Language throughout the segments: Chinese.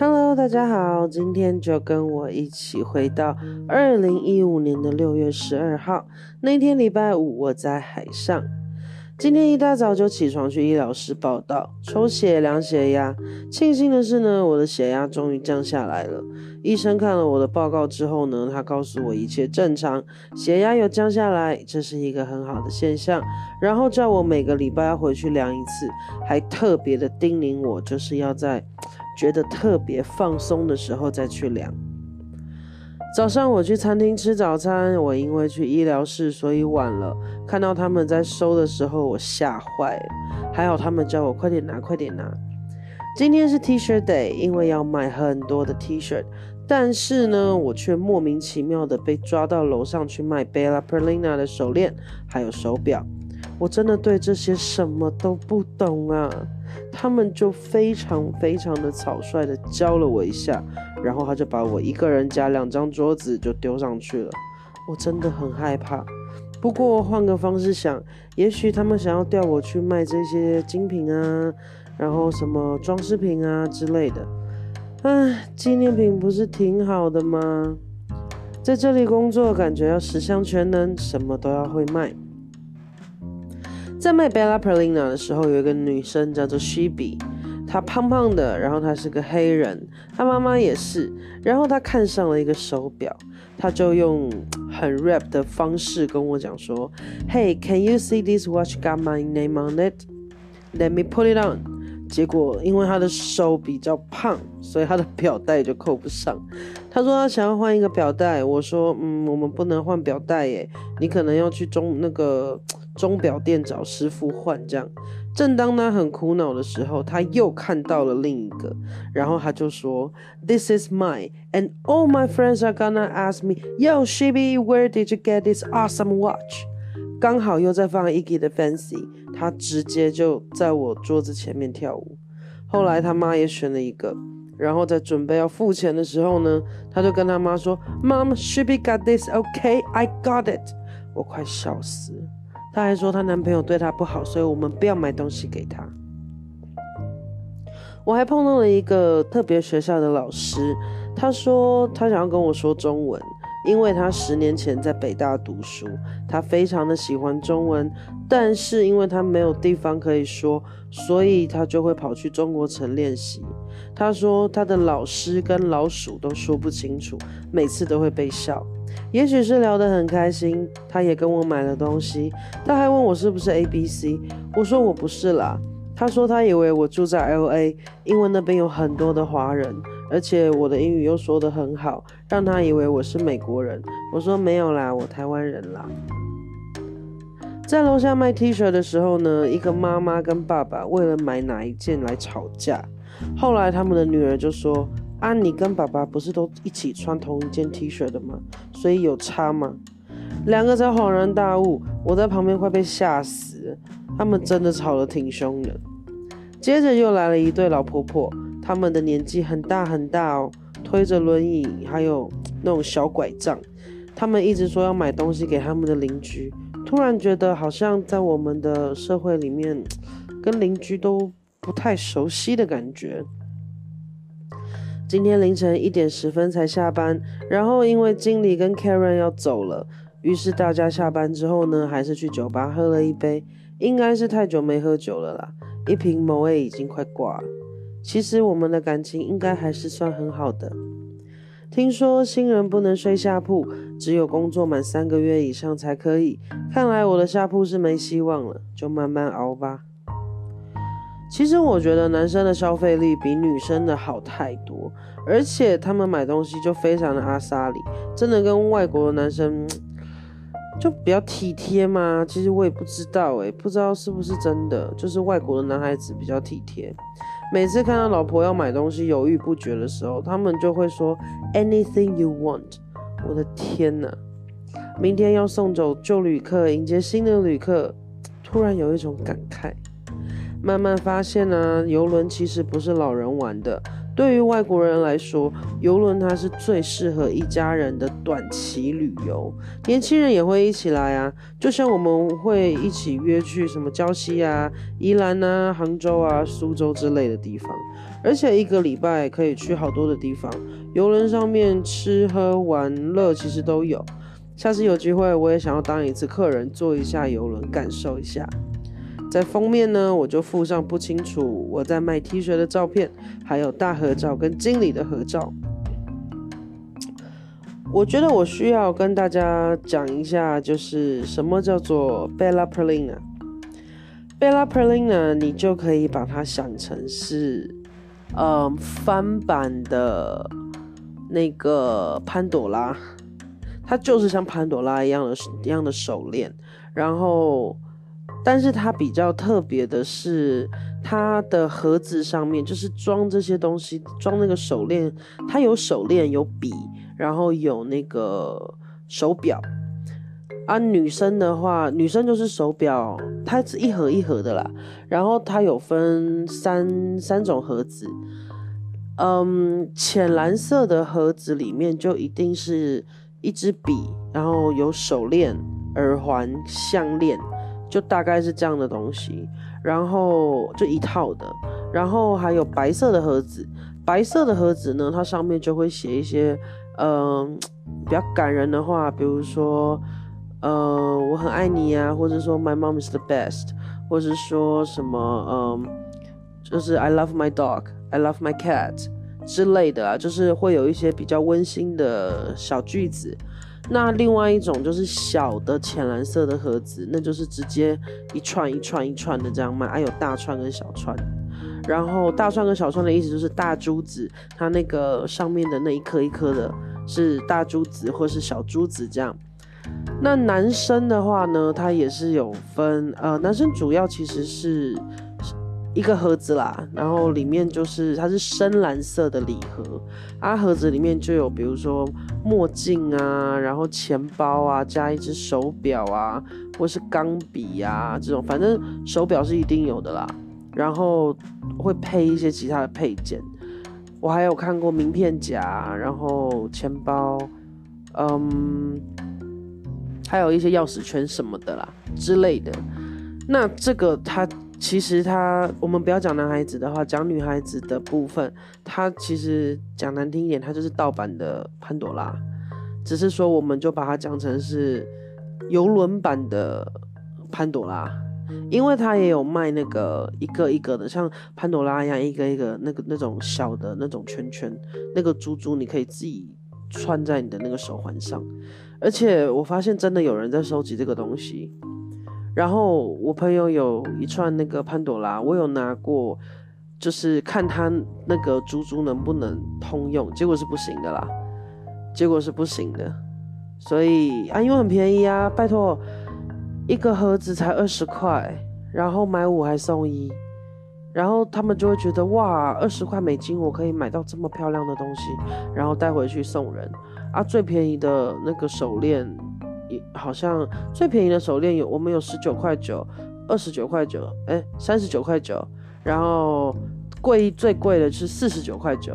Hello，大家好，今天就跟我一起回到二零一五年的六月十二号那天礼拜五，我在海上。今天一大早就起床去医疗室报道，抽血量血压。庆幸的是呢，我的血压终于降下来了。医生看了我的报告之后呢，他告诉我一切正常，血压有降下来，这是一个很好的现象。然后叫我每个礼拜要回去量一次，还特别的叮咛我，就是要在觉得特别放松的时候再去量。早上我去餐厅吃早餐，我因为去医疗室，所以晚了。看到他们在收的时候，我吓坏了。还好他们叫我快点拿，快点拿。今天是 T 恤 day，因为要买很多的 T 恤，但是呢，我却莫名其妙的被抓到楼上去卖 Bella Perlina 的手链还有手表。我真的对这些什么都不懂啊！他们就非常非常的草率的教了我一下，然后他就把我一个人加两张桌子就丢上去了。我真的很害怕。不过换个方式想，也许他们想要调我去卖这些精品啊，然后什么装饰品啊之类的。唉，纪念品不是挺好的吗？在这里工作，感觉要十项全能，什么都要会卖。在卖 Bella Perlina 的时候，有一个女生叫做 Shebe，她胖胖的，然后她是个黑人，她妈妈也是，然后她看上了一个手表，她就用很 rap 的方式跟我讲说：“Hey, can you see this watch got my name on it? Let me put it on。”结果因为她的手比较胖，所以她的表带就扣不上。她说她想要换一个表带，我说：“嗯，我们不能换表带耶，你可能要去中那个。”钟表店找师傅换，这样。正当他很苦恼的时候，他又看到了另一个，然后他就说：“This is mine, and all my friends are gonna ask me, Yo, Shibi, where did you get this awesome watch？” 刚好又在放 Iggy 的 Fancy，他直接就在我桌子前面跳舞。后来他妈也选了一个，然后在准备要付钱的时候呢，他就跟他妈说：“Mom, Shibi got this, okay? I got it。”我快笑死了。她还说她男朋友对她不好，所以我们不要买东西给她。我还碰到了一个特别学校的老师，他说他想要跟我说中文，因为他十年前在北大读书，他非常的喜欢中文，但是因为他没有地方可以说，所以他就会跑去中国城练习。他说他的老师跟老鼠都说不清楚，每次都会被笑。也许是聊得很开心，他也跟我买了东西。他还问我是不是 A B C，我说我不是啦。他说他以为我住在 L A，因为那边有很多的华人，而且我的英语又说得很好，让他以为我是美国人。我说没有啦，我台湾人啦。在楼下卖 T 恤的时候呢，一个妈妈跟爸爸为了买哪一件来吵架。后来他们的女儿就说。啊，你跟爸爸不是都一起穿同一件 T 恤的吗？所以有差吗？两个才恍然大悟，我在旁边快被吓死。他们真的吵得挺凶的。接着又来了一对老婆婆，他们的年纪很大很大哦，推着轮椅，还有那种小拐杖。他们一直说要买东西给他们的邻居。突然觉得好像在我们的社会里面，跟邻居都不太熟悉的感觉。今天凌晨一点十分才下班，然后因为经理跟 Karen 要走了，于是大家下班之后呢，还是去酒吧喝了一杯，应该是太久没喝酒了啦，一瓶某 A 已经快挂了。其实我们的感情应该还是算很好的。听说新人不能睡下铺，只有工作满三个月以上才可以。看来我的下铺是没希望了，就慢慢熬吧。其实我觉得男生的消费力比女生的好太多，而且他们买东西就非常的阿萨里，真的跟外国的男生就比较体贴吗？其实我也不知道诶，不知道是不是真的，就是外国的男孩子比较体贴。每次看到老婆要买东西犹豫不决的时候，他们就会说 anything you want。我的天哪！明天要送走旧旅客，迎接新的旅客，突然有一种感慨。慢慢发现呢，游轮其实不是老人玩的，对于外国人来说，游轮它是最适合一家人的短期旅游，年轻人也会一起来啊。就像我们会一起约去什么礁溪啊、宜兰啊、杭州啊、苏州之类的地方，而且一个礼拜可以去好多的地方。游轮上面吃喝玩乐其实都有。下次有机会，我也想要当一次客人，坐一下游轮，感受一下。在封面呢，我就附上不清楚我在卖 T 恤的照片，还有大合照跟经理的合照。我觉得我需要跟大家讲一下，就是什么叫做 Bella Perlina。Bella Perlina，你就可以把它想成是，嗯，翻版的那个潘朵拉。它就是像潘朵拉一样的一样的手链，然后，但是它比较特别的是，它的盒子上面就是装这些东西，装那个手链，它有手链，有笔，然后有那个手表。啊，女生的话，女生就是手表，它是一盒一盒的啦，然后它有分三三种盒子，嗯，浅蓝色的盒子里面就一定是。一支笔，然后有手链、耳环、项链，就大概是这样的东西。然后就一套的，然后还有白色的盒子。白色的盒子呢，它上面就会写一些，嗯，比较感人的话，比如说，呃，我很爱你啊，或者说 My mom is the best，或者说什么，嗯，就是 I love my dog，I love my cat。之类的啊，就是会有一些比较温馨的小句子。那另外一种就是小的浅蓝色的盒子，那就是直接一串一串一串的这样卖，还有大串跟小串。然后大串跟小串的意思就是大珠子，它那个上面的那一颗一颗的是大珠子或是小珠子这样。那男生的话呢，他也是有分，呃，男生主要其实是。一个盒子啦，然后里面就是它是深蓝色的礼盒，啊，盒子里面就有比如说墨镜啊，然后钱包啊，加一只手表啊，或是钢笔啊这种，反正手表是一定有的啦，然后会配一些其他的配件，我还有看过名片夹，然后钱包，嗯，还有一些钥匙圈什么的啦之类的，那这个它。其实他，我们不要讲男孩子的话，讲女孩子的部分，他其实讲难听一点，他就是盗版的潘朵拉，只是说我们就把它讲成是游轮版的潘朵拉，因为它也有卖那个一个一个的，像潘朵拉一样一个一个那个那种小的那种圈圈，那个珠珠你可以自己穿在你的那个手环上，而且我发现真的有人在收集这个东西。然后我朋友有一串那个潘朵拉，我有拿过，就是看他那个珠珠能不能通用，结果是不行的啦，结果是不行的，所以啊，因为很便宜啊，拜托，一个盒子才二十块，然后买五还送一，然后他们就会觉得哇，二十块美金我可以买到这么漂亮的东西，然后带回去送人啊，最便宜的那个手链。好像最便宜的手链有，我们有十九块九，二十九块九，哎，三十九块九，然后贵最贵的是四十九块九，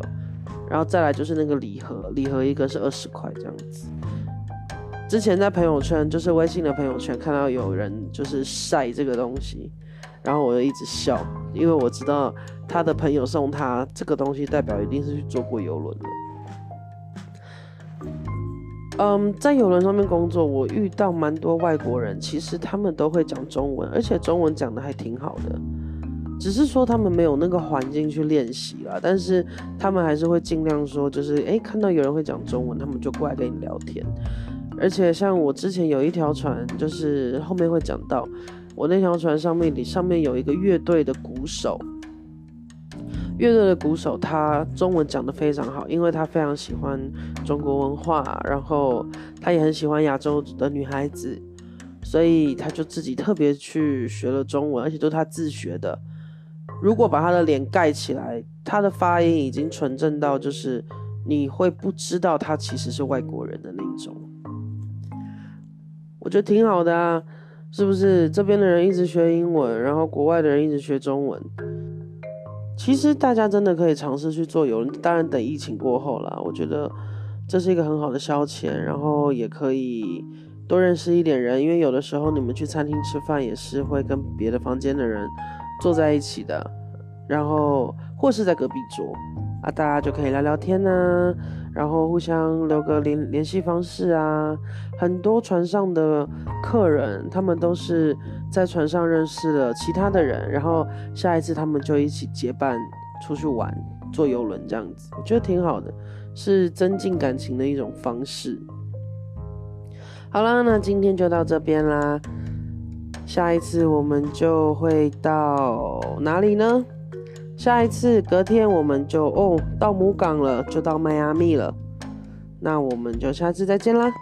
然后再来就是那个礼盒，礼盒一个是二十块这样子。之前在朋友圈，就是微信的朋友圈看到有人就是晒这个东西，然后我就一直笑，因为我知道他的朋友送他这个东西，代表一定是去坐过游轮的。嗯，在游轮上面工作，我遇到蛮多外国人，其实他们都会讲中文，而且中文讲的还挺好的，只是说他们没有那个环境去练习啦。但是他们还是会尽量说，就是诶，看到有人会讲中文，他们就过来跟你聊天。而且像我之前有一条船，就是后面会讲到，我那条船上面，里上面有一个乐队的鼓手。乐队的鼓手，他中文讲得非常好，因为他非常喜欢中国文化，然后他也很喜欢亚洲的女孩子，所以他就自己特别去学了中文，而且都是他自学的。如果把他的脸盖起来，他的发音已经纯正到就是你会不知道他其实是外国人的那种。我觉得挺好的啊，是不是？这边的人一直学英文，然后国外的人一直学中文。其实大家真的可以尝试去做游轮，当然等疫情过后了。我觉得这是一个很好的消遣，然后也可以多认识一点人，因为有的时候你们去餐厅吃饭也是会跟别的房间的人坐在一起的，然后或是在隔壁桌啊，大家就可以聊聊天呢，然后互相留个联联系方式啊。很多船上的客人，他们都是。在船上认识了其他的人，然后下一次他们就一起结伴出去玩，坐游轮这样子，我觉得挺好的，是增进感情的一种方式。好啦，那今天就到这边啦，下一次我们就会到哪里呢？下一次隔天我们就哦到母港了，就到迈阿密了，那我们就下次再见啦。